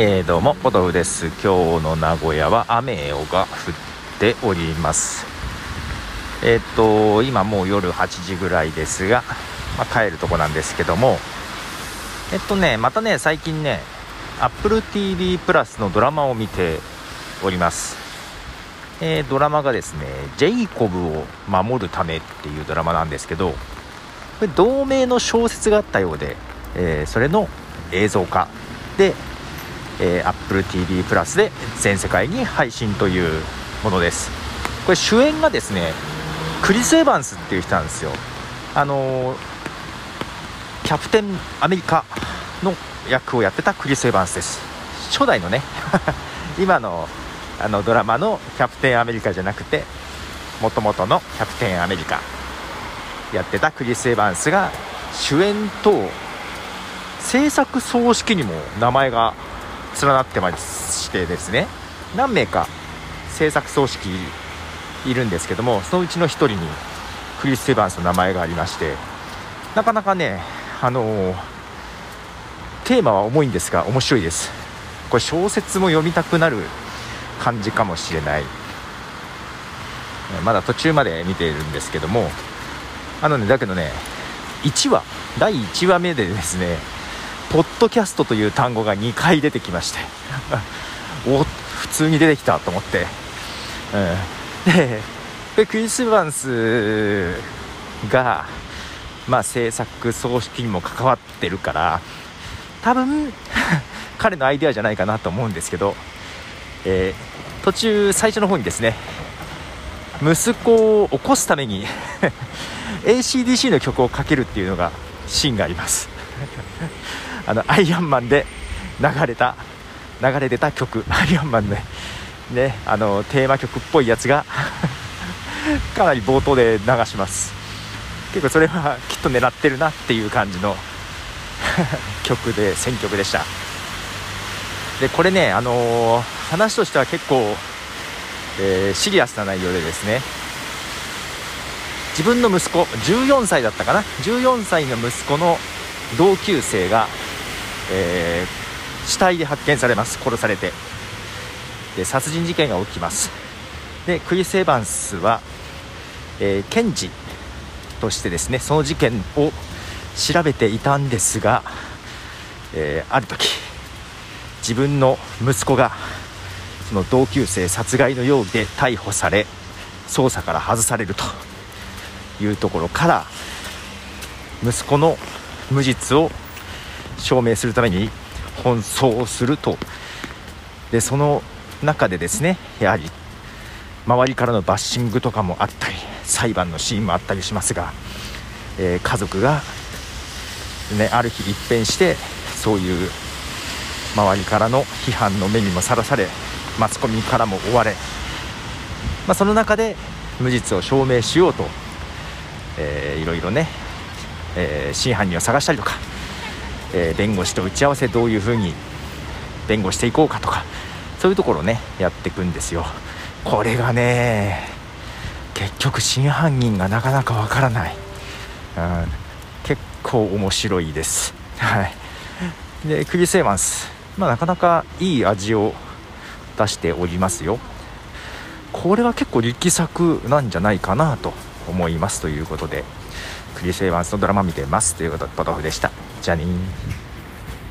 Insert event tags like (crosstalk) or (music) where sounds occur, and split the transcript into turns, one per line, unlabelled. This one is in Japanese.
えー、どうもポトフです。今日の名古屋は雨が降っております。えー、っと今もう夜8時ぐらいですが、まあ、帰るとこなんですけどもえっとねまたね最近ね AppleTV プラスのドラマを見ております。えー、ドラマがですね「ジェイコブを守るため」っていうドラマなんですけどこれ同名の小説があったようで、えー、それの映像化。でえー、Apple TV プラスで全世界に配信というものです。これ主演がですねクリス・エヴァンスっていう人なんですよ。あのー、キャプテンアメリカの役をやってたクリス・エヴァンスです。初代のね。(laughs) 今のあのドラマのキャプテンアメリカじゃなくてもともとのキャプテンアメリカやってたクリス・エヴァンスが主演と制作総指揮にも名前が連なってましてですね。何名か制作総指揮いるんですけどもそのうちの1人にクリス・エヴァンスの名前がありましてなかなかねあの、テーマは重いんですが面白いです。これ小説も読みたくなる感じかもしれない。まだ途中まで見ているんですけどもあのねだけどね1話第1話目でですねポッドキャストという単語が2回出てきまして。(laughs) お普通に出てきたと思って、うん、でクリス・バンスが、まあ、制作総指揮にも関わってるから多分 (laughs) 彼のアイデアじゃないかなと思うんですけど、えー、途中最初の方にですね息子を起こすために (laughs) ACDC の曲をかけるっていうのがシーンがあります。あのアイアンマンで流れた流れ出た曲。(laughs) アイアンマンのねあのテーマ曲っぽいやつが (laughs) かなり冒頭で流します。結構それはきっと狙ってるなっていう感じの (laughs) 曲で選曲でした。でこれねあのー、話としては結構、えー、シリアスな内容でですね。自分の息子14歳だったかな？14歳の息子の同級生がえー、死体で発見されます。殺されて。で殺人事件が起きます。でクリス・エヴァンスは、えー、検事としてですねその事件を調べていたんですが、えー、ある時自分の息子がその同級生殺害の容疑で逮捕され捜査から外されるというところから息子の無実を証明するために奔走すると。でその中でですねやはり周りからのバッシングとかもあったり裁判のシーンもあったりしますが、えー、家族が、ね、ある日一変してそういう周りからの批判の目にもさらされマスコミからも追われ、まあ、その中で無実を証明しようと、えー、いろいろね、えー、真犯人を探したりとかえー、弁護士と打ち合わせどういうふうに弁護していこうかとかそういうところねやっていくんですよ。これがね結局真犯人がなかなかわからない、うん、結構面白いです。はい。でクリス・エヴァンス、まあ、なかなかいい味を出しておりますよ。これは結構力作なんじゃないかなと思いますということでクリス・エヴァンスのドラマ見てますということでポトフでした。じゃあね